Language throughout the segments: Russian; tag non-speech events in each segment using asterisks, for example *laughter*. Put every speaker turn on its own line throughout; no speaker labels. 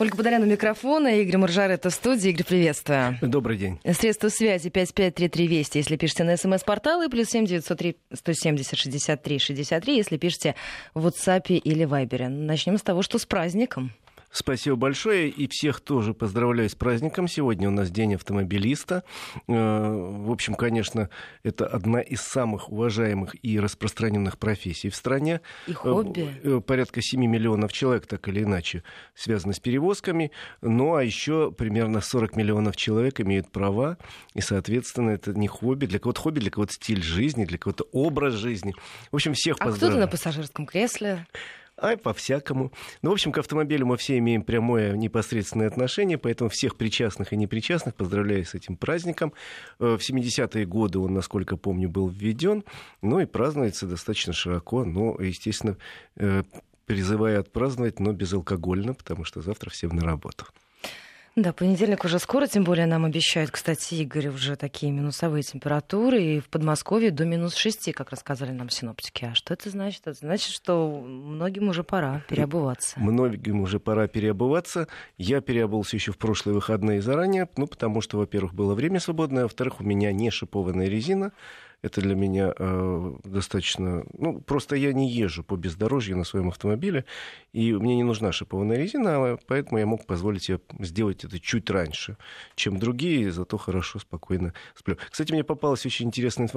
Ольга Подоляна микрофона, Игорь Маржарета в студии. Игорь, приветствую.
Добрый день.
Средства связи 5533 Вести, если пишете на смс-портал, и плюс 7903 170 63 63, если пишете в WhatsApp или Viber. Начнем с того, что с праздником.
Спасибо большое. И всех тоже поздравляю с праздником. Сегодня у нас День автомобилиста. Э, в общем, конечно, это одна из самых уважаемых и распространенных профессий в стране.
И хобби.
Э, порядка 7 миллионов человек, так или иначе, связаны с перевозками. Ну, а еще примерно 40 миллионов человек имеют права. И, соответственно, это не хобби. Для кого-то хобби, для кого-то стиль жизни, для кого-то образ жизни. В общем, всех
а
поздравляю.
А кто-то на пассажирском кресле
а по-всякому. Ну, в общем, к автомобилю мы все имеем прямое непосредственное отношение, поэтому всех причастных и непричастных поздравляю с этим праздником. Э, в 70-е годы он, насколько помню, был введен, ну и празднуется достаточно широко, но, естественно, э, призываю отпраздновать, но безалкогольно, потому что завтра всем на работу.
Да, понедельник уже скоро, тем более нам обещают, кстати, Игорь, уже такие минусовые температуры, и в Подмосковье до минус 6, как рассказали нам синоптики. А что это значит? Это значит, что многим уже пора переобуваться.
Многим уже пора переобуваться. Я переобулся еще в прошлые выходные заранее, ну, потому что, во-первых, было время свободное, а во-вторых, у меня не шипованная резина, это для меня э, достаточно... Ну, просто я не езжу по бездорожью на своем автомобиле, и мне не нужна шипованная резина, а поэтому я мог позволить себе сделать это чуть раньше, чем другие, зато хорошо, спокойно сплю. Кстати, мне попалась очень интересная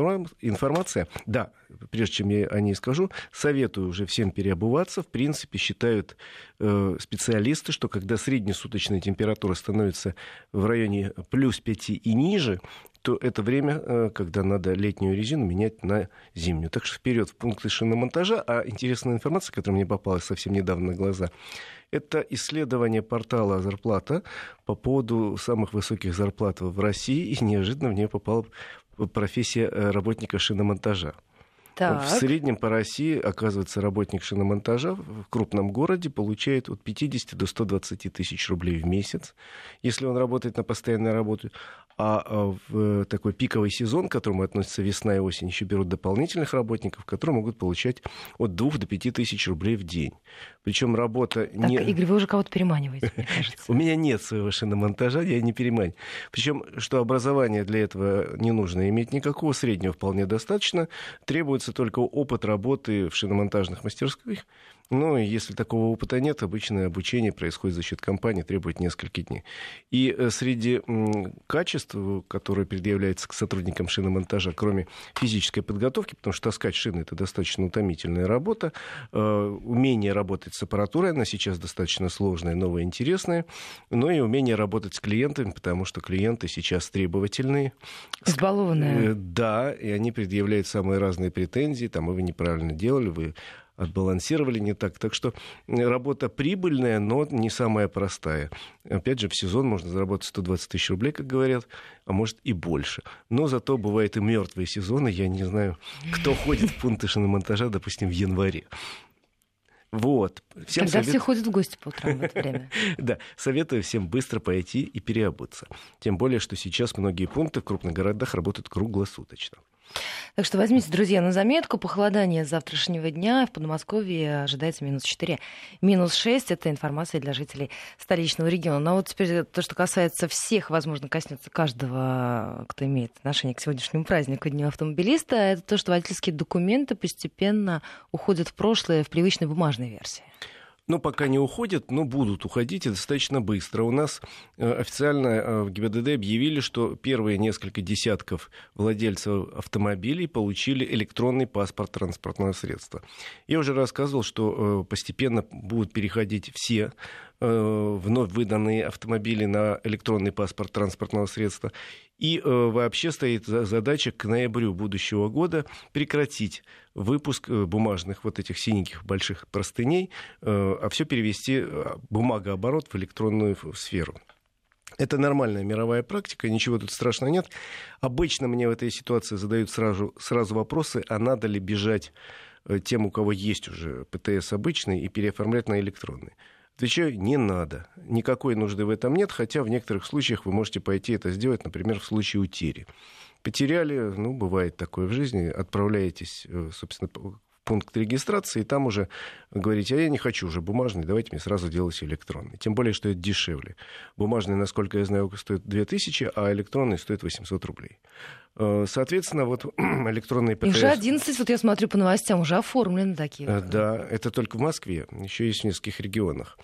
информация. Да, прежде чем я о ней скажу, советую уже всем переобуваться. В принципе, считают э, специалисты, что когда среднесуточная температура становится в районе плюс 5 и ниже, то это время, э, когда надо летнюю резину менять на зимнюю. Так что вперед в пункты шиномонтажа. А интересная информация, которая мне попалась совсем недавно на глаза, это исследование портала «Зарплата» по поводу самых высоких зарплат в России, и неожиданно в нее попала профессия э, работника шиномонтажа. Так. В среднем по России, оказывается, работник шиномонтажа в крупном городе получает от 50 до 120 тысяч рублей в месяц, если он работает на постоянной работе. А, а в такой пиковый сезон, к которому относятся весна и осень, еще берут дополнительных работников, которые могут получать от 2 до 5 тысяч рублей в день. Причем работа
так, не... Игорь, вы уже кого-то переманиваете, мне *laughs* кажется.
У меня нет своего шиномонтажа, я не переманиваю. Причем, что образование для этого не нужно иметь никакого, среднего вполне достаточно. Требуется только опыт работы в шиномонтажных мастерских, ну, если такого опыта нет, обычное обучение происходит за счет компании, требует несколько дней. И э, среди качеств, которые предъявляются к сотрудникам шиномонтажа, кроме физической подготовки, потому что таскать шины — это достаточно утомительная работа, э, умение работать с аппаратурой, она сейчас достаточно сложная, новая, интересная, но и умение работать с клиентами, потому что клиенты сейчас требовательные.
Избалованные. Э,
да, и они предъявляют самые разные претензии, там, вы неправильно делали, вы отбалансировали не так. Так что работа прибыльная, но не самая простая. Опять же, в сезон можно заработать 120 тысяч рублей, как говорят, а может и больше. Но зато бывают и мертвые сезоны. Я не знаю, кто *laughs* ходит в пункты шиномонтажа, допустим, в январе. Вот.
Всем Когда совет... все ходят в гости по утрам в это время. *laughs*
да, советую всем быстро пойти и переобуться. Тем более, что сейчас многие пункты в крупных городах работают круглосуточно.
Так что возьмите, друзья, на заметку. Похолодание завтрашнего дня в Подмосковье ожидается минус 4. Минус 6 — это информация для жителей столичного региона. Но вот теперь то, что касается всех, возможно, коснется каждого, кто имеет отношение к сегодняшнему празднику Дню автомобилиста, это то, что водительские документы постепенно уходят в прошлое в привычной бумажной версии.
Ну, пока не уходят, но будут уходить и достаточно быстро. У нас э, официально э, в ГИБДД объявили, что первые несколько десятков владельцев автомобилей получили электронный паспорт транспортного средства. Я уже рассказывал, что э, постепенно будут переходить все вновь выданные автомобили на электронный паспорт транспортного средства. И э, вообще стоит задача к ноябрю будущего года прекратить выпуск э, бумажных вот этих синеньких больших простыней, э, а все перевести бумагооборот в электронную сферу. Это нормальная мировая практика, ничего тут страшного нет. Обычно мне в этой ситуации задают сразу, сразу вопросы, а надо ли бежать тем, у кого есть уже ПТС обычный, и переоформлять на электронный. Отвечаю, не надо. Никакой нужды в этом нет, хотя в некоторых случаях вы можете пойти это сделать, например, в случае утери. Потеряли, ну, бывает такое в жизни, отправляетесь, э, собственно, пункт регистрации, и там уже говорите, а я не хочу уже бумажный, давайте мне сразу делать электронный. Тем более, что это дешевле. Бумажный, насколько я знаю, стоит 2000, а электронный стоит 800 рублей. Э, соответственно, вот электронные ПТС...
уже 11, вот я смотрю по новостям, уже оформлены такие.
Э, да, это только в Москве, еще есть в нескольких регионах.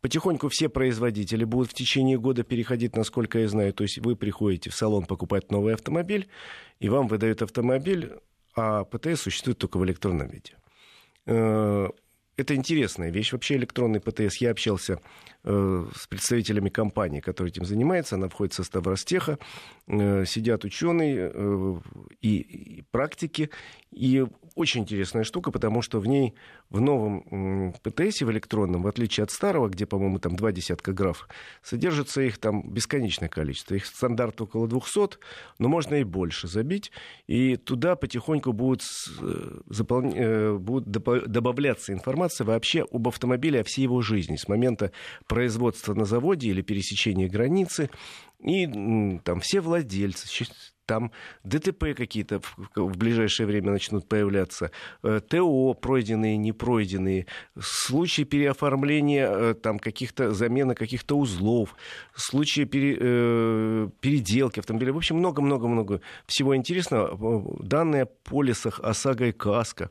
Потихоньку все производители будут в течение года переходить, насколько я знаю. То есть вы приходите в салон покупать новый автомобиль, и вам выдают автомобиль, а ПТС существует только в электронном виде. Э, это интересная вещь. Вообще электронный ПТС. Я общался с представителями компании, которая этим занимается. Она входит в состав Ростеха. Э, сидят ученые э, и, практики. И очень интересная штука, потому что в ней, в новом ПТС, в электронном, в отличие от старого, где, по-моему, там два десятка граф, содержится их там бесконечное количество. Их стандарт около 200, но можно и больше забить. И туда потихоньку будут, э, запол... Э, будут добавляться информация вообще об автомобиле, о всей его жизни. С момента производства на заводе или пересечения границы. И там все владельцы, там ДТП какие-то в, ближайшее время начнут появляться, э, ТО пройденные, не пройденные, случаи переоформления э, там каких-то, замены каких-то узлов, случаи пере, э, переделки автомобиля. В общем, много-много-много всего интересного. Данные о полисах ОСАГО и КАСКО.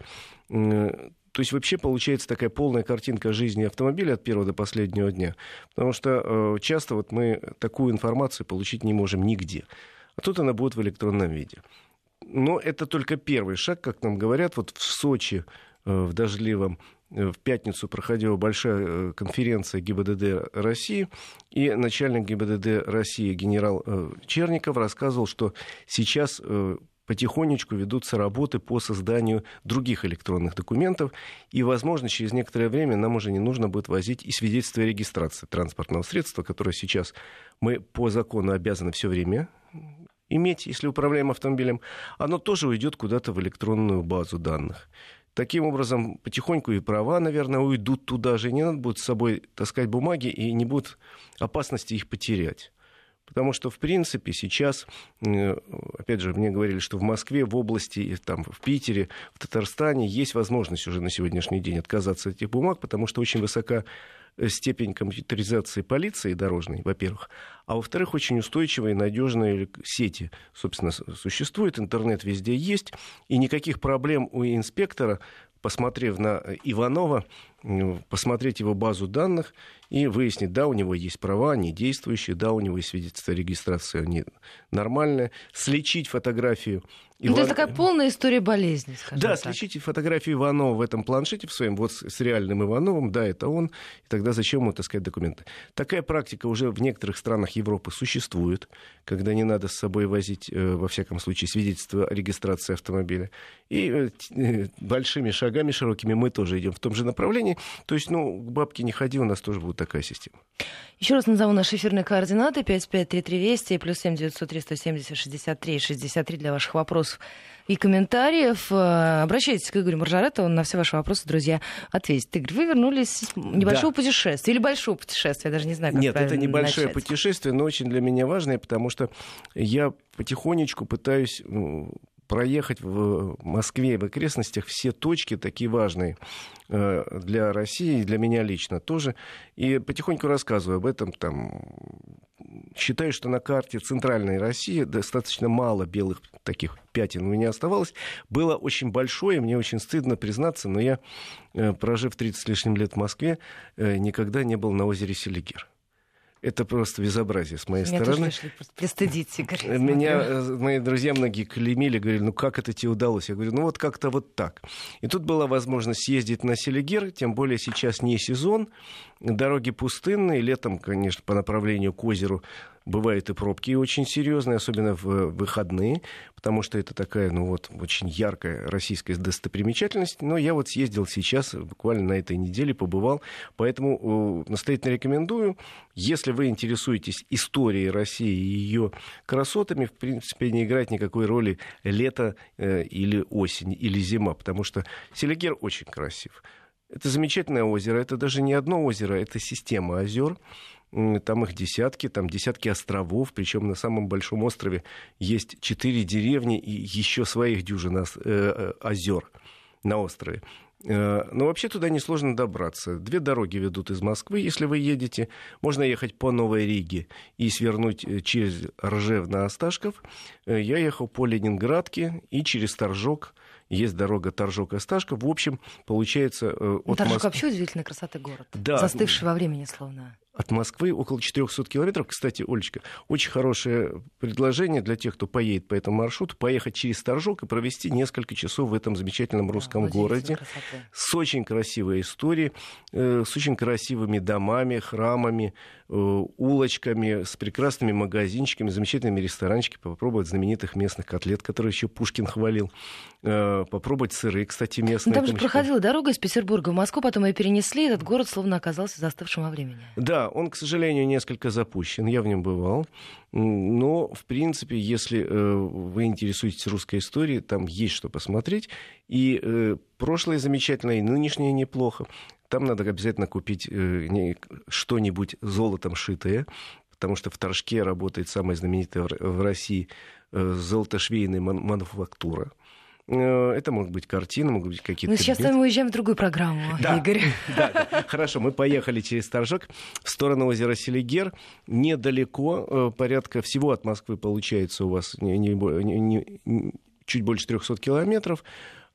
То есть вообще получается такая полная картинка жизни автомобиля от первого до последнего дня. Потому что часто вот мы такую информацию получить не можем нигде а тут она будет в электронном виде. Но это только первый шаг, как нам говорят. Вот в Сочи э, в дождливом э, в пятницу проходила большая э, конференция ГИБДД России, и начальник ГИБДД России генерал Черников рассказывал, что сейчас потихонечку ведутся работы по созданию других электронных документов, и, возможно, через некоторое время нам уже не нужно будет возить и свидетельство о регистрации транспортного средства, которое сейчас мы по закону обязаны все время иметь, если управляем автомобилем, оно тоже уйдет куда-то в электронную базу данных. Таким образом, потихоньку и права, наверное, уйдут туда же. Не надо будет с собой таскать бумаги и не будет опасности их потерять. Потому что, в принципе, сейчас, э, опять же, мне говорили, что в Москве, в области, там, в Питере, в Татарстане есть возможность уже на сегодняшний день отказаться от этих бумаг, потому что очень высока Э, степень компьютеризации полиции дорожной, во-первых, а во-вторых, очень устойчивые и надежные сети, собственно, существуют, интернет везде есть, и никаких проблем у инспектора, посмотрев на Иванова, посмотреть его базу данных и выяснить, да, у него есть права, они действующие, да, у него есть свидетельство о регистрации, они нормальные, слечить фотографию
Иван... Это такая полная история болезни,
скажем Да, так. слечите фотографию Иванова в этом планшете в своем, вот с реальным Ивановым, да, это он, и тогда зачем ему таскать документы? Такая практика уже в некоторых странах Европы существует, когда не надо с собой возить, э, во всяком случае, свидетельство о регистрации автомобиля. И э, э, большими шагами широкими мы тоже идем в том же направлении. То есть, ну, к бабке не ходи, у нас тоже будет такая система.
Еще раз назову наши эфирные координаты. 553320 и плюс 7 903 170 63 63 для ваших вопросов и комментариев. Э, обращайтесь к Игорю Маржарету, он на все ваши вопросы, друзья, ответит. Игорь, вы вернулись из небольшого да. путешествия или большого путешествия, я даже не знаю, как
Нет, это небольшое
начать.
путешествие, но очень для меня важное, потому что я потихонечку пытаюсь проехать в Москве и в окрестностях все точки такие важные э, для России и для меня лично тоже. И потихоньку рассказываю об этом. Там, считаю, что на карте центральной России достаточно мало белых таких пятен у меня оставалось. Было очень большое, мне очень стыдно признаться, но я, э, прожив 30 с лишним лет в Москве, э, никогда не был на озере Селигер. Это просто безобразие с моей Меня стороны. Тоже
пристыдить, Игорь.
Меня э, мои друзья многие клеймили, говорили, ну как это тебе удалось? Я говорю, ну вот как-то вот так. И тут была возможность съездить на Селигер, тем более сейчас не сезон, дороги пустынные, летом, конечно, по направлению к озеру бывают и пробки очень серьезные, особенно в выходные, потому что это такая, ну вот, очень яркая российская достопримечательность. Но я вот съездил сейчас, буквально на этой неделе побывал, поэтому настоятельно рекомендую. Если вы интересуетесь историей России и ее красотами, в принципе, не играет никакой роли лето э, или осень, или зима, потому что Селигер очень красив. Это замечательное озеро, это даже не одно озеро, это система озер там их десятки, там десятки островов, причем на самом большом острове есть четыре деревни и еще своих дюжин э, э, озер. на острове. Э, но вообще туда несложно добраться. Две дороги ведут из Москвы, если вы едете. Можно ехать по Новой Риге и свернуть через Ржев на Осташков. Я ехал по Ленинградке и через Торжок. Есть дорога Торжок-Осташков. В общем, получается...
От Торжок Моск... вообще удивительной красоты город. Да. Застывший во времени словно
от Москвы около 400 километров. Кстати, Олечка, очень хорошее предложение для тех, кто поедет по этому маршруту, поехать через Торжок и провести несколько часов в этом замечательном русском да, городе с очень красивой историей, э, с очень красивыми домами, храмами, э, улочками, с прекрасными магазинчиками, замечательными ресторанчиками, попробовать знаменитых местных котлет, которые еще Пушкин хвалил, э, попробовать сыры, кстати, местные.
Ну, там же проходила дорога из Петербурга в Москву, потом ее перенесли, этот город словно оказался застывшим во времени.
Да, он, к сожалению, несколько запущен, я в нем бывал. Но, в принципе, если э, вы интересуетесь русской историей, там есть что посмотреть. И э, прошлое замечательно, и нынешнее неплохо. Там надо обязательно купить э, что-нибудь золотом шитое, потому что в Торжке работает самая знаменитая в России золотошвейная мануфактура. Э, это могут быть картины, могут быть какие-то...
Мы сейчас с вами уезжаем в другую программу, да, Игорь. *laughs*
Да, да, хорошо, мы поехали через Торжок в сторону озера Селигер. Недалеко, э, порядка всего от Москвы получается у вас не, не, не, чуть больше 300 километров.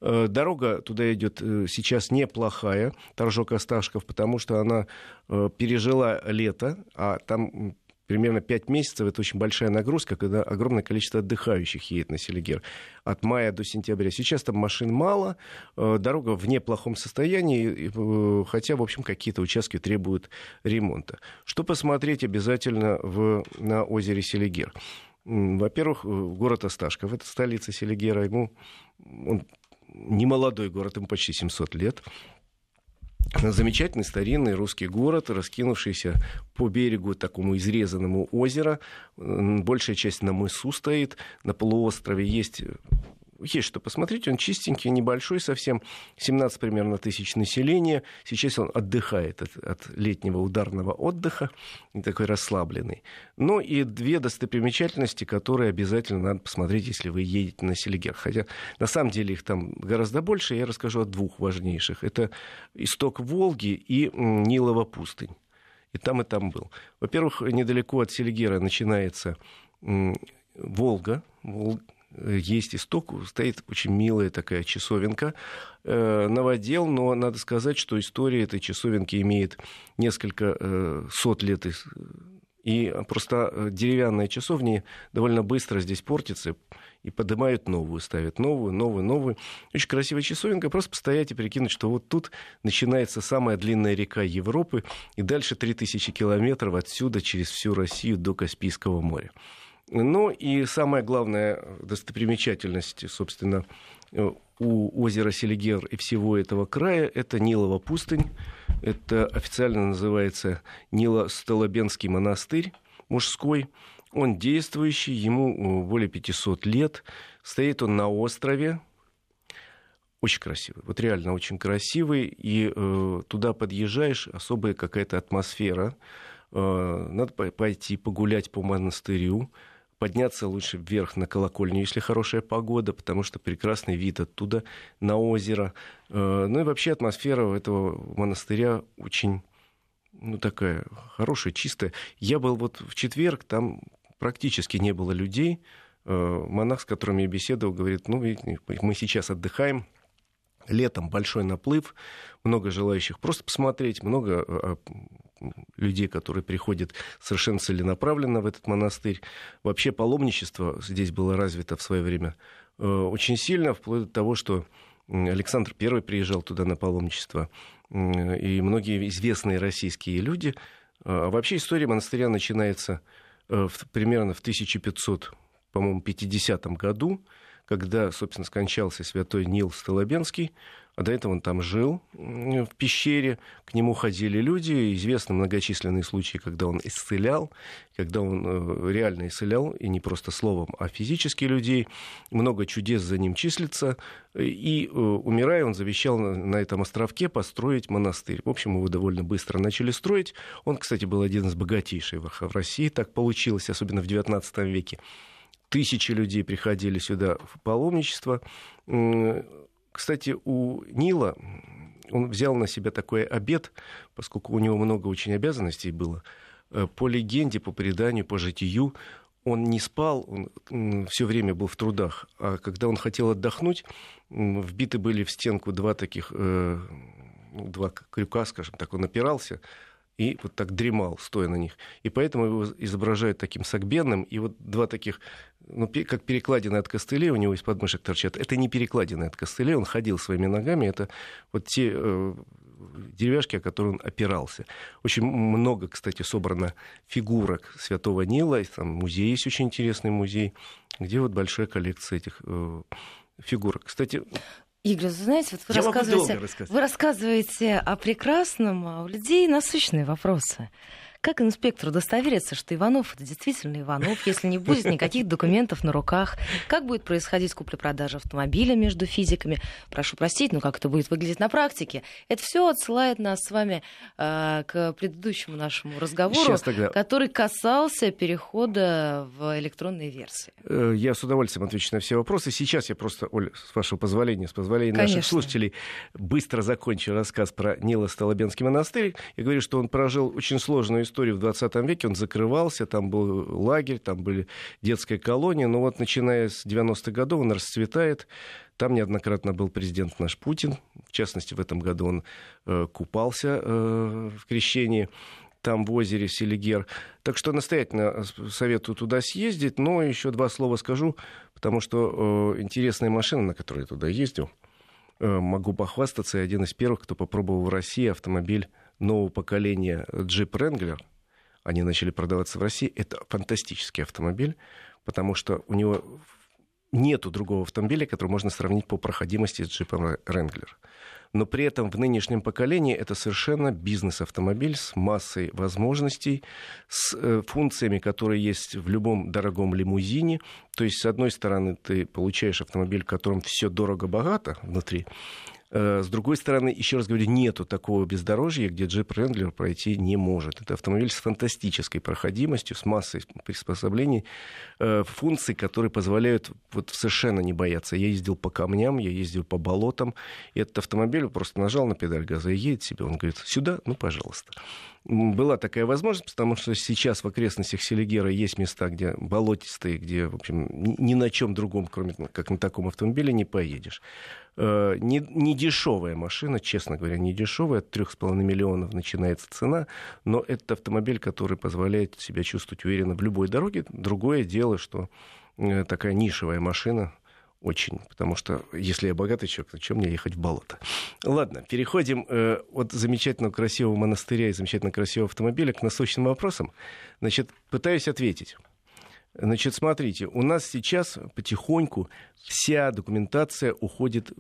Э, дорога туда идет сейчас неплохая, Торжок-Осташков, потому что она пережила лето, а там примерно 5 месяцев это очень большая нагрузка, когда огромное количество отдыхающих едет на Селигер от мая до сентября. Сейчас там машин мало, э, дорога в неплохом состоянии, э, хотя, в общем, какие-то участки требуют ремонта. Что посмотреть обязательно в, на озере Селигер? Во-первых, э, город Осташков, это столица Селигера, ему он не молодой город, ему почти 700 лет замечательный старинный русский город, раскинувшийся по берегу такому изрезанному озера. Большая часть на мысу стоит, на полуострове есть есть что посмотреть. Он чистенький, небольшой совсем, 17 примерно тысяч населения. Сейчас он отдыхает от, от летнего ударного отдыха, такой расслабленный. Ну и две достопримечательности, которые обязательно надо посмотреть, если вы едете на Селигер. Хотя на самом деле их там гораздо больше. Я расскажу о двух важнейших. Это исток Волги и Нилова пустынь. И там, и там был. Во-первых, недалеко от Селигера начинается Волга, есть исток, стоит очень милая такая часовенка, э, новодел, но надо сказать, что история этой часовенки имеет несколько э, сот лет и просто э, деревянные часовни довольно быстро здесь портятся и поднимают новую, ставят новую, новую, новую. Очень красивая часовенка. Просто постоять и прикинуть, что вот тут начинается самая длинная река Европы, и дальше 3000 километров отсюда через всю Россию до Каспийского моря. Ну и самая главная достопримечательность, собственно, э, у озера Селигер и всего этого края, это Нилова пустынь. Это официально называется Нило-Столобенский монастырь мужской. Он действующий, ему э, более 500 лет. Стоит он на острове, очень красивый, вот реально очень красивый, и э, туда подъезжаешь, особая какая-то атмосфера. Э, надо пойти погулять по монастырю, подняться лучше вверх на колокольню, если хорошая погода, потому что прекрасный вид оттуда на озеро. Э, ну и вообще атмосфера этого монастыря очень ну, такая хорошая, чистая. Я был вот в четверг, там практически не было людей. Э, монах, с которым я беседовал, говорит, ну, мы сейчас отдыхаем, летом большой наплыв, много желающих просто посмотреть, много э, людей, которые приходят совершенно целенаправленно в этот монастырь. Вообще паломничество здесь было развито в свое время э, очень сильно, вплоть до того, что Александр I приезжал туда на паломничество, и многие известные российские люди. Вообще история монастыря начинается э, примерно в 1500, по-моему, 50 году, когда, собственно, скончался святой Нил Столобенский, а до этого он там жил в пещере, к нему ходили люди, известны многочисленные случаи, когда он исцелял, когда он э, реально исцелял, и не просто словом, а физически людей. Много чудес за ним числится, и э, умирая, он завещал на этом островке построить монастырь. В общем, его довольно быстро начали строить. Он, кстати, был один из богатейших в России, так получилось, особенно в XIX веке. Тысячи людей приходили сюда в паломничество Кстати, у Нила он взял на себя такой обед, поскольку у него много очень обязанностей было. По легенде, по преданию, по житию, он не спал, он все время был в трудах. А когда он хотел отдохнуть, вбиты были в стенку два таких, ну, два крюка, скажем так, он опирался, и вот так дремал, стоя на них. И поэтому его изображают таким сагбенным. И вот два таких, ну, как перекладины от костылей у него из подмышек торчат. Это не перекладины от костылей, он ходил своими ногами. Это вот те э, деревяшки, о которые он опирался. Очень много, кстати, собрано фигурок Святого Нила. Там музей есть очень интересный музей, где вот большая коллекция этих э, фигурок. Кстати,
Игорь, знаете, вот вы, рассказываете, вы рассказываете о прекрасном, а у людей насущные вопросы. Как инспектору удостовериться, что Иванов это действительно Иванов, если не будет никаких документов на руках? Как будет происходить купля-продажа автомобиля между физиками? Прошу простить, но как это будет выглядеть на практике? Это все отсылает нас с вами э, к предыдущему нашему разговору, который касался перехода в электронные версии.
Э, я с удовольствием отвечу на все вопросы. Сейчас я просто, Оля, с вашего позволения, с позволения Конечно. наших слушателей, быстро закончу рассказ про Нила Столобенский монастырь. Я говорю, что он прожил очень сложную историю в 20 веке, он закрывался, там был лагерь, там были детская колония, но вот начиная с 90-х годов он расцветает, там неоднократно был президент наш Путин, в частности, в этом году он э, купался э, в крещении там в озере Селигер. Так что настоятельно советую туда съездить, но еще два слова скажу, потому что э, интересная машина, на которой я туда ездил, э, могу похвастаться, я один из первых, кто попробовал в России автомобиль нового поколения Jeep Wrangler, они начали продаваться в России. Это фантастический автомобиль, потому что у него нету другого автомобиля, который можно сравнить по проходимости с джипом Wrangler. Но при этом в нынешнем поколении это совершенно бизнес-автомобиль с массой возможностей, с э, функциями, которые есть в любом дорогом лимузине. То есть, с одной стороны, ты получаешь автомобиль, в котором все дорого-богато внутри, с другой стороны, еще раз говорю, нету такого бездорожья, где джип Ренглер пройти не может. Это автомобиль с фантастической проходимостью, с массой приспособлений, э, функций, которые позволяют вот совершенно не бояться. Я ездил по камням, я ездил по болотам, и этот автомобиль просто нажал на педаль газа и едет себе. Он говорит, сюда, ну, пожалуйста была такая возможность, потому что сейчас в окрестностях Селигера есть места, где болотистые, где, в общем, ни на чем другом, кроме как на таком автомобиле, не поедешь. Э, не, не дешевая машина, честно говоря, не дешевая, от 3,5 миллионов начинается цена, но это автомобиль, который позволяет себя чувствовать уверенно в любой дороге. Другое дело, что э, такая нишевая машина, очень, потому что если я богатый человек, то чем мне ехать в болото? Ладно, переходим э, от замечательного красивого монастыря и замечательно красивого автомобиля к насущным вопросам. Значит, пытаюсь ответить. Значит, смотрите, у нас сейчас потихоньку вся документация уходит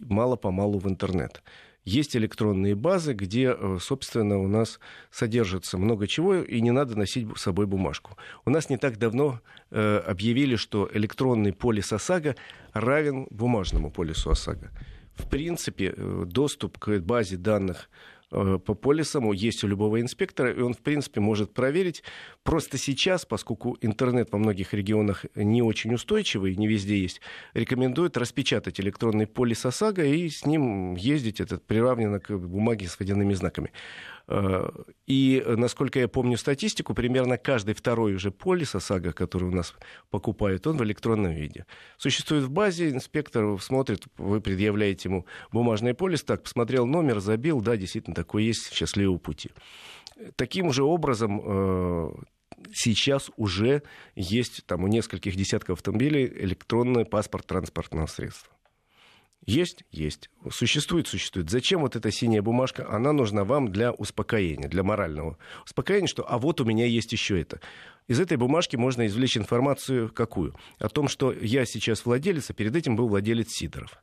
мало-помалу в интернет. Есть электронные базы, где, э, собственно, у нас содержится много чего, и не надо носить с собой бумажку. У нас не так давно э, объявили, что электронный полис ОСАГО равен бумажному полису ОСАГО. В принципе, э, доступ к базе данных по полисам есть у любого инспектора, и он, в принципе, может проверить. Просто сейчас, поскольку интернет во многих регионах не очень устойчивый, не везде есть, рекомендуют распечатать электронный полис ОСАГО и с ним ездить, это приравнено к бумаге с водяными знаками. Э, и, насколько я помню статистику, примерно каждый второй уже полис ОСАГО, который у нас покупают, он в электронном виде. Существует в базе, инспектор смотрит, вы предъявляете ему бумажный полис, так, посмотрел номер, забил, да, действительно, такой есть, счастливого пути. Таким же образом э, сейчас уже есть там у нескольких десятков автомобилей электронный паспорт транспортного средства. Есть? Есть. Существует? Существует. Зачем вот эта синяя бумажка? Она нужна вам для успокоения, для морального успокоения, что а вот у меня есть еще это. Из этой бумажки можно извлечь информацию какую? О том, что я сейчас владелец, а перед этим был владелец Сидоров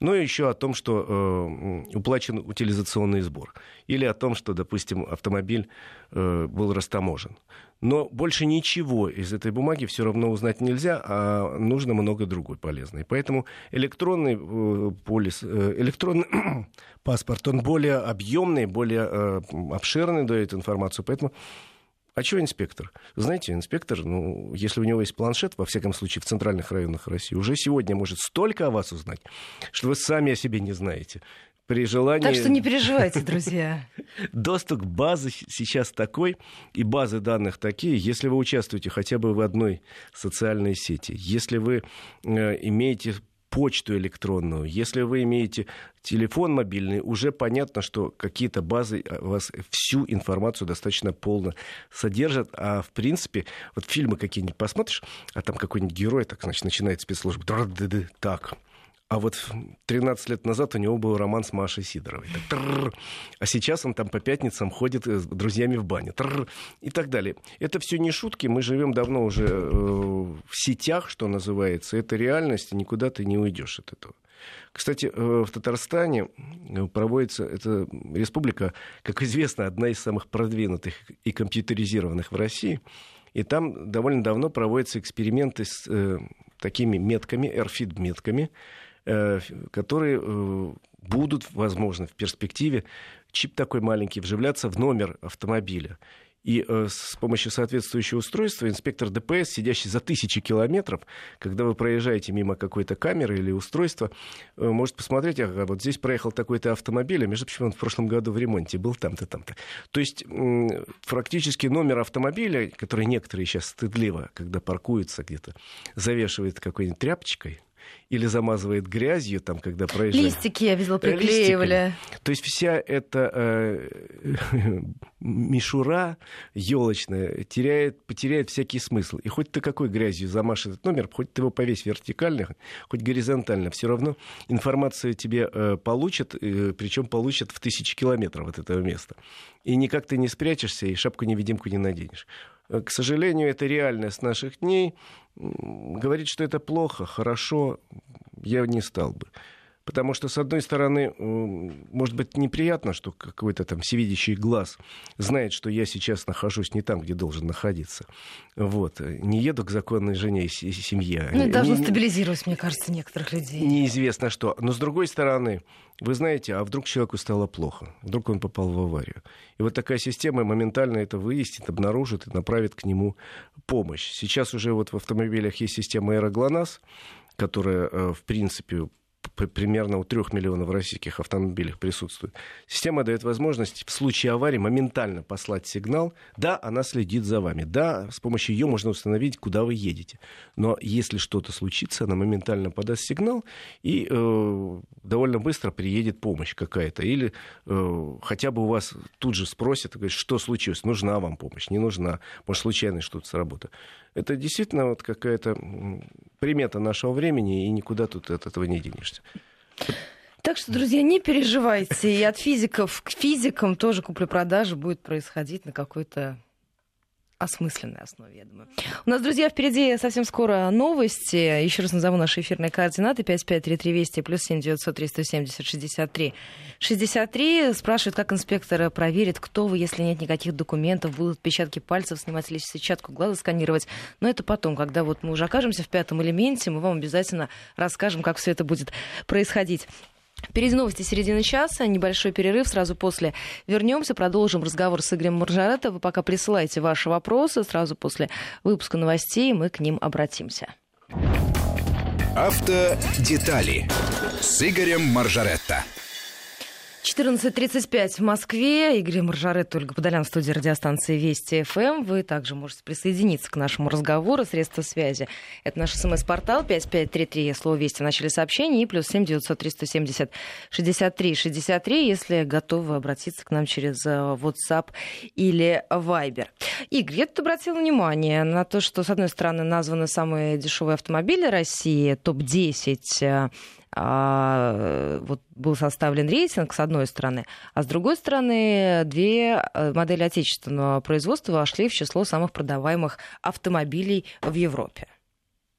но еще о том, что э, уплачен утилизационный сбор, или о том, что, допустим, автомобиль э, был растаможен. Но больше ничего из этой бумаги все равно узнать нельзя, а нужно много другой полезной. Поэтому электронный э, полис, э, электронный *clears throat* паспорт, он более объемный, более э, обширный дает информацию, поэтому А что инспектор? Знаете, инспектор, ну, если у него есть планшет, во всяком случае, в центральных районах России, уже сегодня может столько о вас узнать, что вы сами о себе не знаете при желании...
Так что не переживайте, друзья. *laughs*
Доступ к базе сейчас такой, и базы данных такие, если вы участвуете хотя бы в одной социальной сети, если вы э, имеете почту электронную, если вы имеете телефон мобильный, уже понятно, что какие-то базы у вас всю информацию достаточно полно содержат. А в принципе, вот фильмы какие-нибудь посмотришь, а там какой-нибудь герой, так, значит, начинает спецслужба. Так, а вот 13 лет назад у него был роман с Машей Сидоровой. А сейчас он там по пятницам ходит с друзьями в баню. И так далее. Это все не шутки. Мы живем давно уже э, в сетях, что называется. Это реальность, и никуда ты не уйдешь от этого. Кстати, э, в Татарстане э, проводится, эта республика, как известно, одна из самых продвинутых и компьютеризированных в России. И там довольно давно проводятся эксперименты с э, такими метками, RFID-метками, Э, которые э, будут, возможно, в перспективе чип такой маленький вживляться в номер автомобиля. И э, с помощью соответствующего устройства инспектор ДПС, сидящий за тысячи километров, когда вы проезжаете мимо какой-то камеры или устройства, э, может посмотреть, ага, вот здесь проехал такой-то автомобиль, а между прочим, он в прошлом году в ремонте был там-то, там-то. То есть э, практически номер автомобиля, который некоторые сейчас стыдливо, когда паркуются где-то, завешивают какой-нибудь тряпочкой, или замазывает грязью, там, когда проезжает.
Листики, я видела, приклеивали.
Листиками. То есть вся эта э, *laughs* мишура елочная теряет, потеряет всякий смысл. И хоть ты какой грязью замашь этот номер, хоть ты его повесь вертикально, хоть горизонтально, все равно информацию тебе э, получат, э, причем получат в тысячи километров от этого места. И никак ты не спрячешься, и шапку-невидимку не наденешь. К сожалению, это реальность наших дней. Говорить, что это плохо, хорошо, я не стал бы. Потому что, с одной стороны, может быть неприятно, что какой-то там всевидящий глаз знает, что я сейчас нахожусь не там, где должен находиться. Вот. Не еду к законной жене и семье.
Ну, это должно не, стабилизировать, мне кажется, некоторых людей.
Неизвестно что. Но, с другой стороны, вы знаете, а вдруг человеку стало плохо? Вдруг он попал в аварию? И вот такая система моментально это выяснит, обнаружит и направит к нему помощь. Сейчас уже вот в автомобилях есть система аэроглонасс, которая, э, в принципе, примерно у трех миллионов российских автомобилях присутствует. Система дает возможность в случае аварии моментально послать сигнал. Да, она следит за вами. Да, с помощью ее можно установить, куда вы едете. Но если что-то случится, она моментально подаст сигнал и э, довольно быстро приедет помощь какая-то. Или э, хотя бы у вас тут же спросят, что случилось, нужна вам помощь, не нужна, может, случайно что-то сработало. Это действительно вот какая-то примета нашего времени, и никуда тут от этого не денешься.
Так что, друзья, не переживайте. И от физиков к физикам тоже купля-продажа будет происходить на какой-то осмысленной основе, я думаю. У нас, друзья, впереди совсем скоро новости. Еще раз назову наши эфирные координаты. 553320 плюс 7903 170 63 63. Спрашивают, как инспектор проверит, кто вы, если нет никаких документов, будут отпечатки пальцев снимать или сетчатку глаза сканировать. Но это потом, когда вот мы уже окажемся в пятом элементе, мы вам обязательно расскажем, как все это будет происходить. Впереди новости середины часа, небольшой перерыв, сразу после вернемся, продолжим разговор с Игорем Маржарета. Вы пока присылайте ваши вопросы, сразу после выпуска новостей мы к ним обратимся.
Автодетали с Игорем Маржаретто.
14.35 в Москве. Игорь Маржарет, Ольга Подолян, студия радиостанции Вести ФМ. Вы также можете присоединиться к нашему разговору. Средства связи. Это наш смс-портал 5533, слово «Вести» в начале сообщения, и плюс 7 903 170 63 63, если готовы обратиться к нам через э, WhatsApp или Viber. Игорь, я тут обратила внимание на то, что, с одной стороны, названы самые дешевые автомобили России, топ-10 а, вот был составлен рейтинг, с одной стороны, а с другой стороны, две э, модели отечественного производства вошли в число самых продаваемых автомобилей в Европе.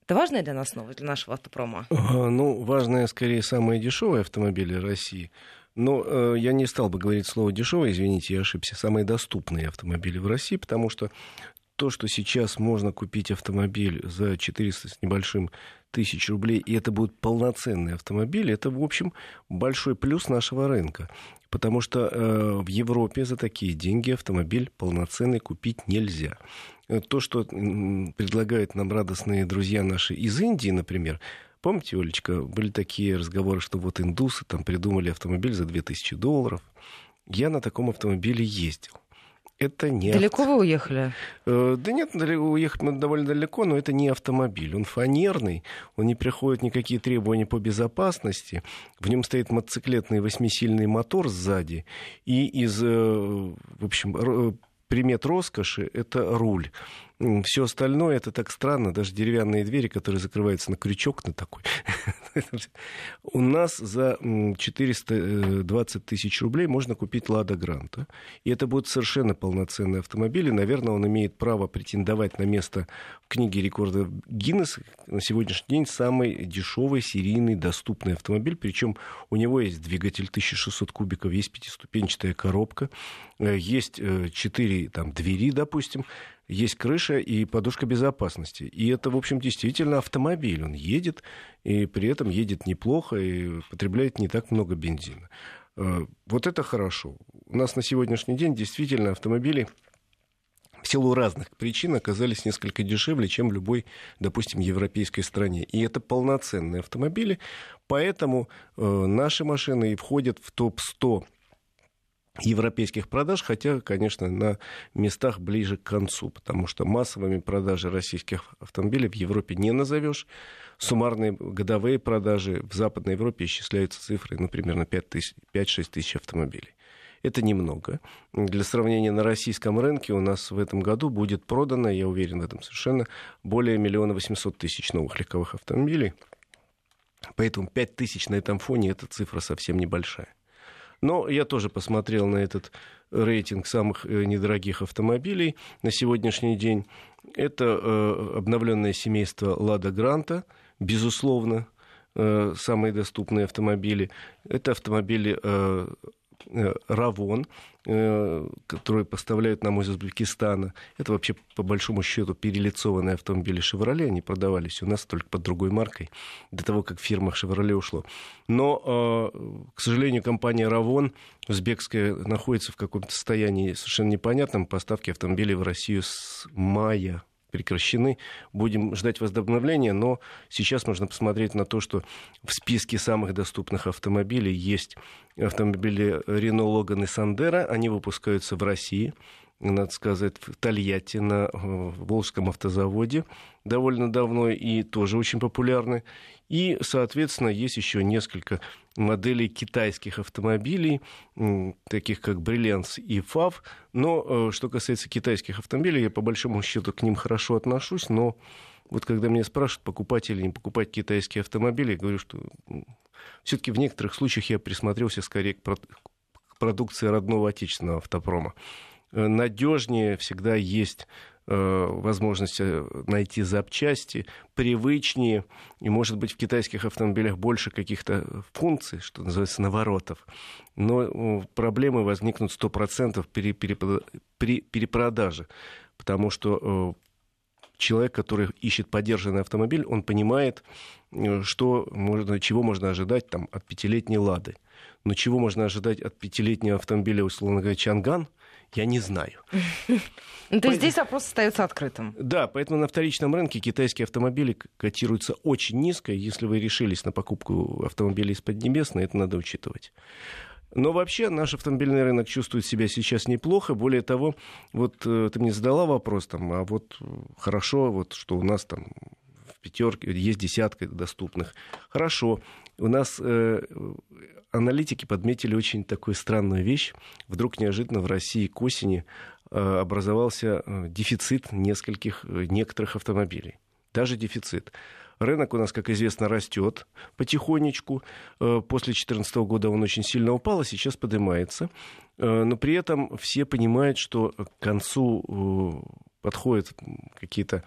Это важная для нас новость, для нашего автопрома?
Ну, важная, скорее, самые дешевые автомобили России. Но э, я не стал бы говорить слово дешевые, извините, я ошибся. Самые доступные автомобили в России, потому что то, что сейчас можно купить автомобиль за 400 с небольшим тысяч рублей, и это будут полноценные автомобили, это, в общем, большой плюс нашего рынка. Потому что э, в Европе за такие деньги автомобиль полноценный купить нельзя. Э, то, что предлагают нам радостные друзья наши из Индии, например, Помните, Олечка, были такие разговоры, что вот индусы там придумали автомобиль за 2000 долларов. Я на таком автомобиле ездил. Это не
далеко авто... вы уехали?
Э, да нет, уехать мы довольно далеко, но это не автомобиль. Он фанерный, он не приходит никакие требования по безопасности. В нем стоит мотоциклетный восьмисильный мотор сзади. И из, э, в общем, примет роскоши — это руль. Все остальное это так странно, даже деревянные двери, которые закрываются на крючок на такой. *laughs* У нас за 420 тысяч рублей можно купить Лада Гранта. И это будет совершенно полноценный автомобиль. И, наверное, он имеет право претендовать на место в книге рекордов Гиннес. На сегодняшний день самый дешевый, серийный, доступный автомобиль. Причем у него есть двигатель 1600 кубиков, есть пятиступенчатая коробка, э, есть э, там, двери, допустим есть крыша и подушка безопасности. И это, в общем, действительно автомобиль. Он едет, и при этом едет неплохо, и потребляет не так много бензина. Э, вот это хорошо. У нас на сегодняшний день действительно автомобили в силу разных причин оказались несколько дешевле, чем в любой, допустим, европейской стране. И это полноценные автомобили, поэтому э, наши машины и входят в топ-100 европейских продаж, хотя, конечно, на местах ближе к концу, потому что массовыми продажи российских автомобилей в Европе не назовешь. Суммарные годовые продажи в Западной Европе исчисляются цифрой, например, на 5-6 тысяч автомобилей. Это немного. Для сравнения, на российском рынке у нас в этом году будет продано, я уверен в этом совершенно, более миллиона восемьсот тысяч новых легковых автомобилей. Поэтому 5 тысяч на этом фоне эта цифра совсем небольшая. Но я тоже посмотрел на этот рейтинг самых э, недорогих автомобилей на сегодняшний день. Это э, обновленное семейство Лада Гранта, безусловно, э, самые доступные автомобили. Это автомобили Равон, э, который поставляют нам из Узбекистана. Это вообще, по большому счету, перелицованные автомобили «Шевроле». Они продавались у нас только под другой маркой до того, как фирма «Шевроле» ушла. Но, э, к сожалению, компания «Равон» узбекская находится в каком-то состоянии совершенно непонятном. Поставки автомобилей в Россию с мая прекращены. Будем ждать возобновления, но сейчас можно посмотреть на то, что в списке самых доступных автомобилей есть автомобили Renault Logan и Sandero. Они выпускаются в России надо сказать, в Тольятти на Волжском автозаводе довольно давно и тоже очень популярны. И, соответственно, есть еще несколько моделей китайских автомобилей, таких как Бриллианс и ФАВ. Но э, что касается китайских автомобилей, я по большому счету к ним хорошо отношусь, но вот когда меня спрашивают, покупать или не покупать китайские автомобили, я говорю, что все-таки в некоторых случаях я присмотрелся скорее к продукции родного отечественного автопрома. Э, надежнее всегда есть Э, возможность э, найти запчасти, привычнее, и, может быть, в китайских автомобилях больше каких-то функций, что называется, наворотов. Но проблемы возникнут 100% при, при перепродаже, потому что человек, который ищет поддержанный автомобиль, он понимает, что можно, чего можно ожидать там, от пятилетней «Лады». Но чего можно ожидать от пятилетнего автомобиля, условно говоря, «Чанган», я не знаю. *laughs*
Ну, то есть здесь вопрос остается открытым.
Да, поэтому на вторичном рынке китайские автомобили котируются очень низко. Если вы решились на покупку автомобилей из Поднебесной, это надо учитывать. Но вообще наш автомобильный рынок чувствует себя сейчас неплохо. Более того, вот э, ты мне задала вопрос, там, а вот хорошо, вот что у нас там в пятерке есть десятка доступных. Хорошо. У нас э, аналитики подметили очень такую странную вещь. Вдруг неожиданно в России к осени э, образовался э, дефицит нескольких, э, некоторых автомобилей. Даже дефицит. Рынок у нас, как известно, растет потихонечку. После 2014 года он очень сильно упал, а сейчас поднимается. Но при этом все понимают, что к концу подходят какие-то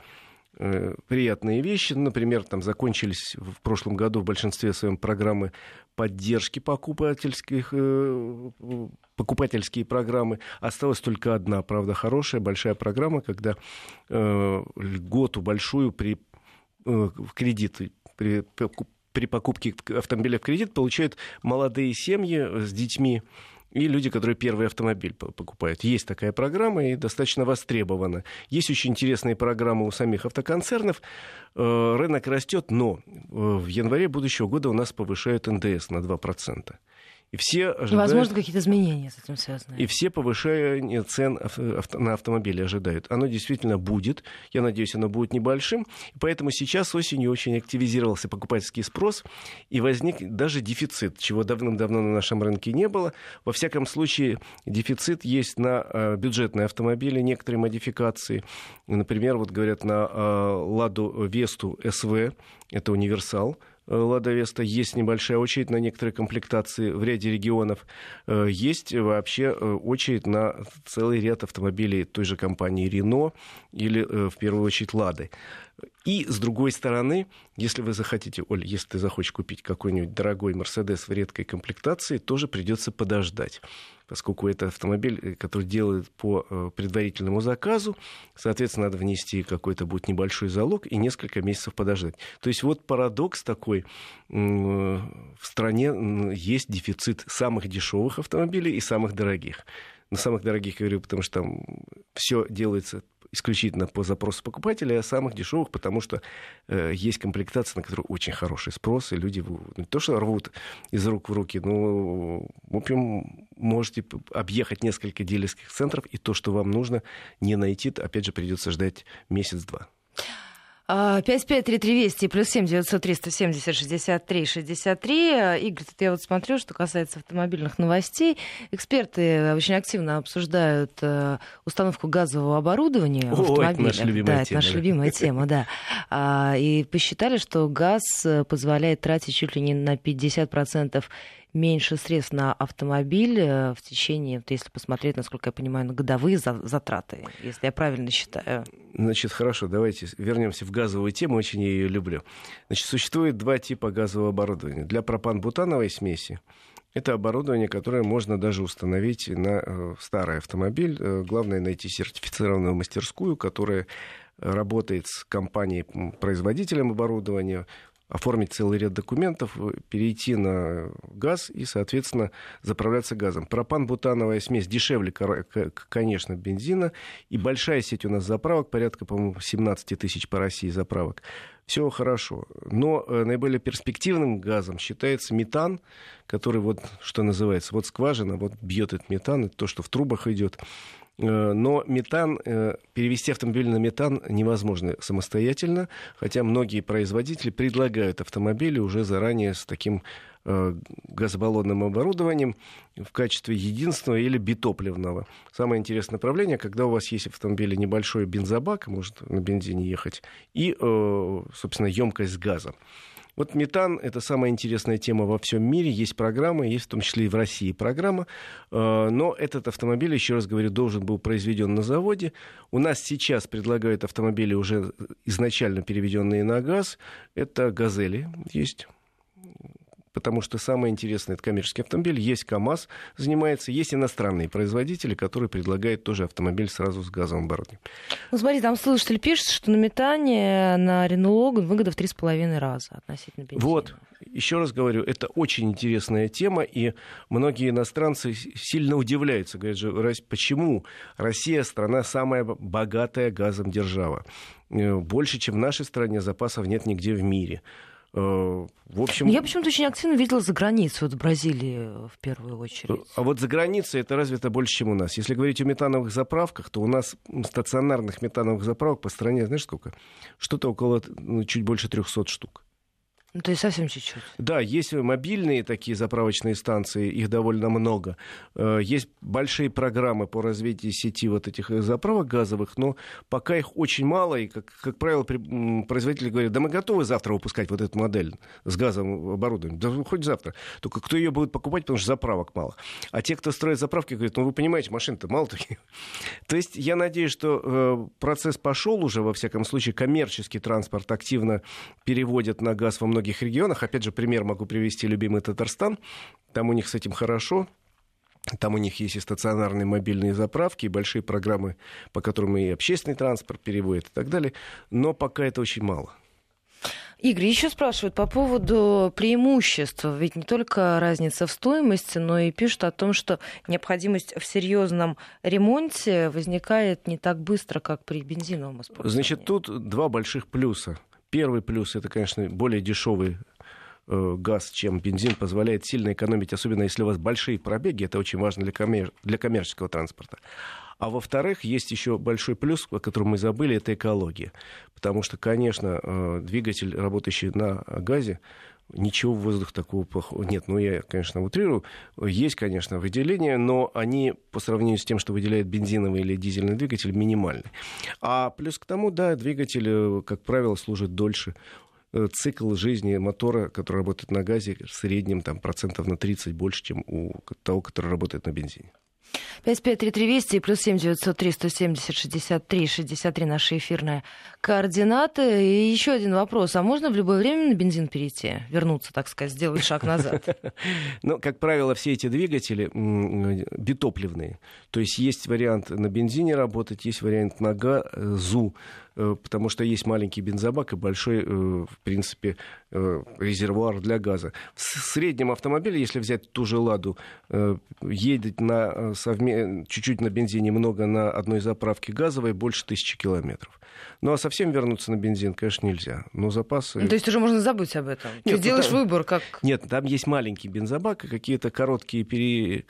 приятные вещи. Например, там закончились в прошлом году в большинстве своем программы поддержки покупательских, э, покупательские программы. Осталась только одна, правда, хорошая, большая программа, когда э, льготу большую при в кредит при, при покупке автомобиля в кредит получают молодые семьи с детьми и люди, которые первый автомобиль покупают. Есть такая программа и достаточно востребована. Есть очень интересные программы у самих автоконцернов. Э, рынок растет, но э, в январе будущего года у нас повышают НДС на 2%.
И все ожидают... Возможно, какие-то изменения с этим связаны.
И все повышение цен на автомобили ожидают. Оно действительно будет. Я надеюсь, оно будет небольшим. Поэтому сейчас осенью очень активизировался покупательский спрос. И возник даже дефицит, чего давным-давно на нашем рынке не было. Во всяком случае, дефицит есть на а, бюджетные автомобили, некоторые модификации. Например, вот говорят на а, Ладу Весту СВ, это универсал, Лада Веста есть небольшая очередь на некоторые комплектации в ряде регионов. Э, есть вообще э, очередь на целый ряд автомобилей той же компании Рено или, в первую очередь, Лады. И, с другой стороны, если вы захотите, Оль, если ты захочешь купить какой-нибудь дорогой Мерседес в редкой комплектации, тоже придется подождать поскольку это автомобиль, э, который делают по э, предварительному заказу, соответственно, надо внести какой-то будет небольшой залог и несколько месяцев подождать. То есть вот парадокс такой, в стране есть дефицит самых дешевых автомобилей и самых дорогих. На самых дорогих, говорю, потому что там все делается исключительно по запросу покупателя, а самых дешевых, потому что э, есть комплектация, на которую очень хороший спрос, и люди ну, не то что рвут из рук в руки, но, в общем, можете объехать несколько дилерских центров, и то, что вам нужно, не найти, опять же, придется ждать месяц-два.
553320 плюс 7 903 170 63 63. Игорь, тут я вот смотрю, что касается автомобильных новостей. Эксперты очень активно обсуждают э, установку газового оборудования в автомобилях. Это наша любимая да, тема. Это наша любимая *laughs* тема, да. А, и посчитали, что газ э, позволяет тратить чуть ли не на 50% меньше средств на автомобиль э, в течение, если посмотреть, насколько я понимаю, на годовые затраты, если я правильно считаю.
Значит, хорошо, давайте вернемся в газовую тему, очень я ее люблю. Значит, существует два типа газового оборудования. Для пропан-бутановой смеси это оборудование, которое можно даже установить на э, старый автомобиль. Э, главное найти сертифицированную мастерскую, которая работает с компанией-производителем оборудования, оформить целый ряд документов, перейти на газ и, соответственно, заправляться газом. Пропан-бутановая смесь дешевле, конечно, бензина. И большая сеть у нас заправок, порядка, по-моему, 17 тысяч по России заправок. Все хорошо. Но э, наиболее перспективным газом считается метан, который вот, что называется, вот скважина, вот бьет этот метан, это то, что в трубах идет. Э, но метан, э, перевести автомобиль на метан невозможно самостоятельно, хотя многие производители предлагают автомобили уже заранее с таким э, газобаллонным оборудованием в качестве единственного или битопливного. Самое интересное направление, когда у вас есть в автомобиле небольшой бензобак, может на бензине ехать, и, собственно, емкость с газом. Вот метан — это самая интересная тема во всем мире. Есть программа, есть в том числе и в России программа. Э, но этот автомобиль, еще раз говорю, должен был произведен на заводе. У нас сейчас предлагают автомобили, уже изначально переведенные на газ. Это «Газели» есть потому что самое интересное это коммерческий автомобиль. Есть КАМАЗ занимается, есть иностранные производители, которые предлагают тоже автомобиль сразу с газовым оборудованием.
Ну, смотри, там слушатель пишет, что на метане на Renault Logan выгода в 3,5 раза относительно бензина.
Вот, еще раз говорю, это очень интересная тема, и многие иностранцы сильно удивляются, говорят же, почему Россия страна самая богатая газом держава. Э, больше, чем в нашей стране, запасов нет нигде в мире.
Э, в общем... Я почему-то очень активно видела за границу, вот в Бразилии в первую очередь.
А вот за границей это развито больше, чем у нас. Если говорить о метановых заправках, то у нас стационарных метановых заправок по стране, знаешь сколько? Что-то около ну, чуть больше 300 штук.
Ну, то есть совсем чуть-чуть.
Да, есть мобильные такие заправочные станции, их довольно много. Э, есть большие программы по развитию сети вот этих заправок газовых, но пока их очень мало, и, как, как правило, производители говорят, да мы готовы завтра выпускать вот эту модель с газовым оборудованием, да хоть завтра. Только кто ее будет покупать, потому что заправок мало. А те, кто строит заправки, говорят, ну вы понимаете, машин-то мало таких. *laughs* То есть я надеюсь, что э, процесс пошел уже, во всяком случае, коммерческий транспорт активно переводят на газ во многих многих регионах. Опять же, пример могу привести любимый Татарстан. Там у них с этим хорошо. Там у них есть и стационарные мобильные заправки, и большие программы, по которым и общественный транспорт переводят и так далее. Но пока это очень мало.
Игорь, еще спрашивают по поводу преимуществ. Ведь не только разница в стоимости, но и пишут о том, что необходимость в серьезном ремонте возникает не так быстро, как при бензиновом использовании.
Значит, тут два больших плюса. Первый плюс это, конечно, более дешевый э, газ, чем бензин, позволяет сильно экономить, особенно если у вас большие пробеги, это очень важно для, коммер... для коммерческого транспорта. А во-вторых, есть еще большой плюс, о котором мы забыли, это экология. Потому что, конечно, э, двигатель, работающий на газе, Ничего в воздух такого плохого нет. Ну, я, конечно, утрирую. Есть, конечно, выделения, но они по сравнению с тем, что выделяет бензиновый или дизельный двигатель, минимальны. А плюс к тому, да, двигатель, э, как правило, служит дольше э, цикл жизни мотора, который работает на газе, в среднем там, процентов на 30 больше, чем у того, который работает на бензине.
553320 и плюс 7 903 170 63 63 наши эфирные координаты. И еще один вопрос. А можно в любое время на бензин перейти? Вернуться, так сказать, сделать шаг назад? *laughs*
Ну, как правило, все эти двигатели битопливные. То есть есть вариант на бензине работать, есть вариант на газу. Э, потому что есть маленький бензобак и большой, э, в принципе, э, резервуар для газа. В среднем автомобиле, если взять ту же «Ладу», едет на совме... чуть-чуть на бензине, много на одной заправке газовой, больше тысячи километров. Ну, а совсем вернуться на бензин, конечно, нельзя. Но запасы...
Ну, то есть уже можно забыть об этом? Нет, Ты делаешь там... выбор как...
Нет, там есть маленький бензобак и какие-то короткие пере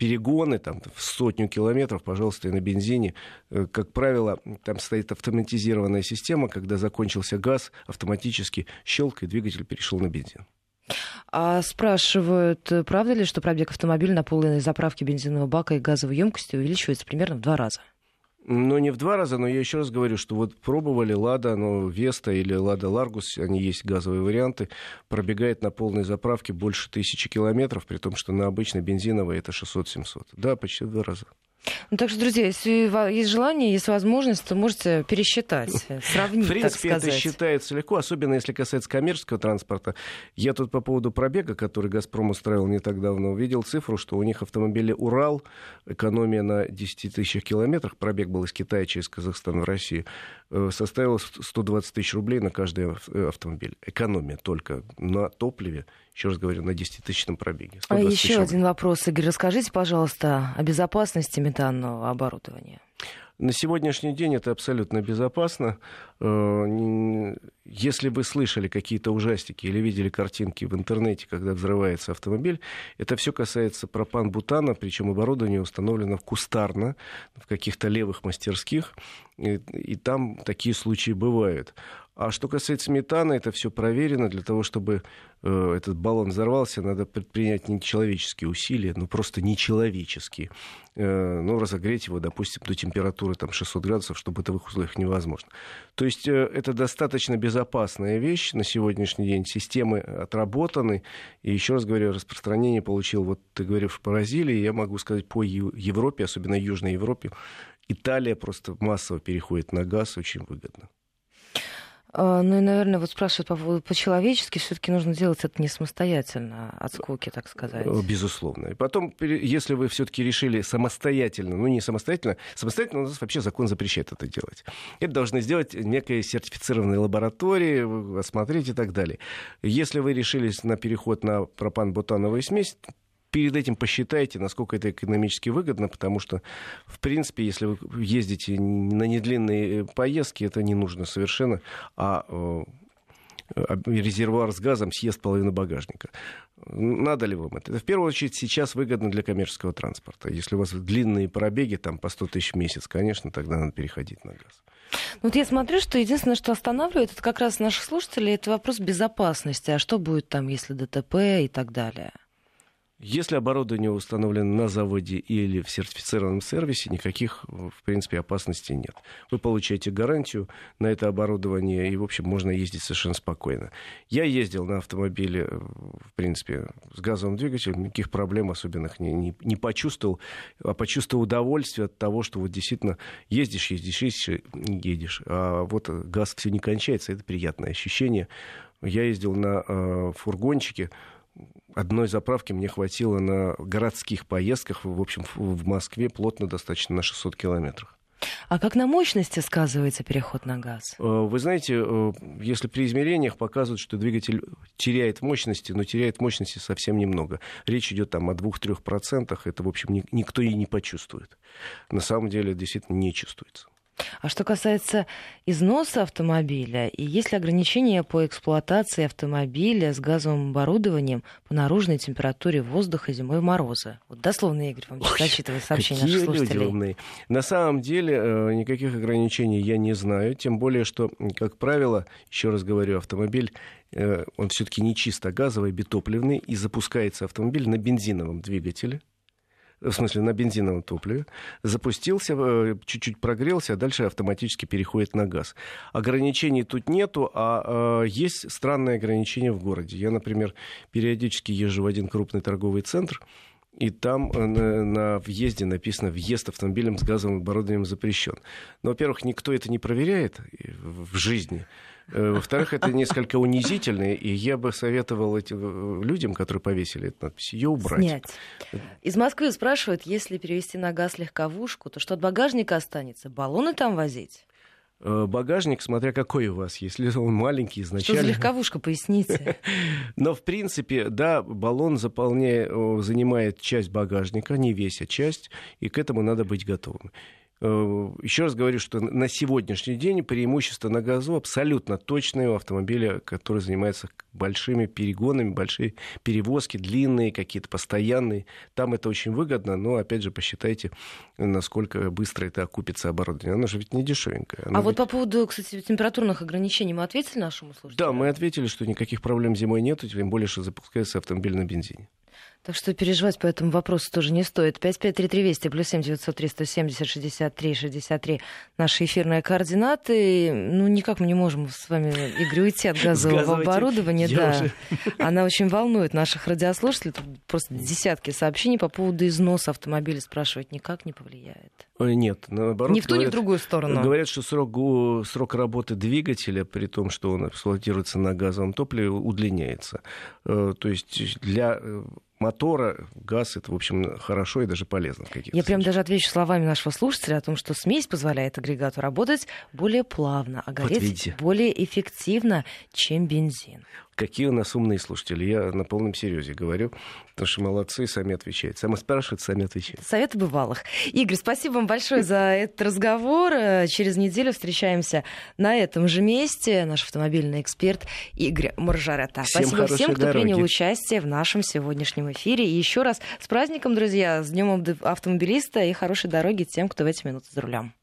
перегоны там, в сотню километров, пожалуйста, и на бензине. Э, как правило, там стоит автоматизированная система, когда закончился газ, автоматически щелк, и двигатель перешел на бензин.
А спрашивают, правда ли, что пробег автомобиля на полной заправке бензинового бака и газовой емкости увеличивается примерно в два раза?
Ну, не в два раза, но я еще раз говорю, что вот пробовали Лада, ну, Веста или Лада Ларгус, они есть газовые варианты, пробегает на полной заправке больше тысячи километров, при том, что на обычной бензиновой это 600-700. Да, почти в два раза.
Ну, так что, друзья, если есть желание, есть возможность, то можете пересчитать, *laughs* сравнить,
В принципе, это считается легко, особенно если касается коммерческого транспорта. Я тут по поводу пробега, который «Газпром» устраивал не так давно, увидел цифру, что у них автомобили «Урал», экономия на 10 тысячах километрах, пробег был из Китая через Казахстан в Россию, э, составила 120 тысяч рублей на каждый э, автомобиль. Экономия только на топливе еще раз говорю, на 10-тысячном пробеге.
А еще один вопрос, Игорь. Расскажите, пожалуйста, о безопасности метанного оборудования.
На сегодняшний день это абсолютно безопасно. Э, если вы слышали какие-то ужастики или видели картинки в интернете, когда взрывается автомобиль, это все касается пропан-бутана, причем оборудование установлено кустарно, в каких-то левых мастерских, и, и там такие случаи бывают. А что касается метана, это все проверено. Для того, чтобы э, этот баллон взорвался, надо предпринять нечеловеческие усилия, ну просто нечеловеческие. Э, ну, разогреть его, допустим, до температуры там, 600 градусов, чтобы в бытовых условиях невозможно. То есть э, это достаточно безопасная вещь на сегодняшний день. Системы отработаны. И еще раз говорю, распространение получил, вот ты говоришь, в Бразилии, я могу сказать, по Европе, особенно Южной Европе, Италия просто массово переходит на газ, очень выгодно.
А, ну и, наверное, вот спрашивают по поводу по-человечески, все-таки нужно делать это не самостоятельно, от скуки, так сказать. Э,
безусловно. И потом, если вы все-таки решили самостоятельно, ну не самостоятельно, самостоятельно у нас вообще закон запрещает это делать. Это должны сделать некая сертифицированная лаборатория, осмотреть и так далее. Если вы решились на переход на пропан-бутановую смесь, перед этим посчитайте, насколько это экономически выгодно, потому что, в принципе, если вы ездите на недлинные поездки, это не нужно совершенно, а э, резервуар с газом съест половину багажника. Надо ли вам это? Это в первую очередь сейчас выгодно для коммерческого транспорта. Если у вас длинные пробеги, там по 100 тысяч в месяц, конечно, тогда надо переходить на газ.
Ну, вот я смотрю, что единственное, что останавливает, это как раз наших слушателей, это вопрос безопасности. А что будет там, если ДТП и так далее?
Если оборудование установлено на заводе или в сертифицированном сервисе, никаких, в принципе, опасностей нет. Вы получаете гарантию на это оборудование, и, в общем, можно ездить совершенно спокойно. Я ездил на автомобиле, в принципе, с газовым двигателем, никаких проблем особенных не, не, не почувствовал, а почувствовал удовольствие от того, что вот действительно ездишь, ездишь, ездишь, едешь, а вот газ все не кончается, это приятное ощущение. Я ездил на э, фургончике, одной заправки мне хватило на городских поездках, в общем, в Москве плотно достаточно на 600 километрах.
А как на мощности сказывается переход на газ?
Э, вы знаете, э, если при измерениях показывают, что двигатель теряет мощности, но теряет мощности совсем немного. Речь идет там о 2-3%, это, в общем, никто и не почувствует. На самом деле, действительно не чувствуется.
А что касается износа автомобиля, и есть ли ограничения по эксплуатации автомобиля с газовым оборудованием по наружной температуре воздуха зимой в морозы? Вот дословно, Игорь, вам зачитывает сообщение наших слушателей.
Люди умные. На самом деле э, никаких ограничений я не знаю, тем более, что, как правило, еще раз говорю, автомобиль э, он все-таки не чисто газовый, битопливный, и запускается автомобиль на бензиновом двигателе в смысле на бензиновом топливе, запустился, э, чуть-чуть прогрелся, а дальше автоматически переходит на газ. Ограничений тут нету, а, а есть странные ограничения в городе. Я, например, периодически езжу в один крупный торговый центр, и там э, на, на въезде написано «въезд автомобилем с газовым оборудованием запрещен». Но, во-первых, никто это не проверяет в жизни. Э, во-вторых, это несколько унизительно, и я бы советовал этим э, людям, которые повесили эту надпись, ее убрать.
Снять. Из Москвы спрашивают, если перевести на газ легковушку, то что от багажника останется? Баллоны там возить?
Э, багажник, смотря какой у вас, *laughs* если он маленький изначально.
Что за легковушка, поясните. *laughs*
Но, в принципе, да, баллон заполняет, занимает часть багажника, не весь, а часть, и к этому надо быть готовым. Э, еще раз говорю, что на сегодняшний день преимущество на газу абсолютно точное у автомобиля, который занимается большими перегонами, большие перевозки, длинные, какие-то постоянные. Там это очень выгодно, но, опять же, посчитайте, насколько быстро это окупится оборудование. Оно же ведь не дешевенькое.
Оно а ведь... вот по поводу, кстати, температурных ограничений мы ответили нашему слушателю?
Да, мы ответили, что никаких проблем зимой нет, тем более, что запускается автомобиль на бензине.
Так что переживать по этому вопросу тоже не стоит. 553320 плюс 7 903 170 63 63 наши эфирные координаты. Ну, никак мы не можем с вами, Игорь, уйти от *laughs* газового оборудования. Да. Уже... Она *laughs* очень волнует наших радиослушателей. Тут просто десятки сообщений по поводу износа автомобиля спрашивать никак не повлияет.
Нет, наоборот.
Ни в ту, говорят, ни в другую сторону.
Говорят, что срок, срок работы двигателя, при том, что он эксплуатируется на газовом топливе, удлиняется. Э, то есть для э, мотора газ это, в общем, хорошо и даже полезно. В
Я прям даже отвечу словами нашего слушателя о том, что смесь позволяет агрегату работать более плавно, а гореть вот более эффективно, чем бензин.
Какие у нас умные слушатели. Я на полном серьезе говорю, потому что молодцы, сами отвечают. Сами спрашивают, сами отвечают.
Советы бывалых. Игорь, спасибо вам большое за этот разговор. Через неделю встречаемся на этом же месте. Наш автомобильный эксперт Игорь Маржарета.
Всем
спасибо всем, кто
дороги.
принял участие в нашем сегодняшнем эфире. И еще раз с праздником, друзья, с Днем автомобилиста и хорошей дороги тем, кто в эти минуты за рулем.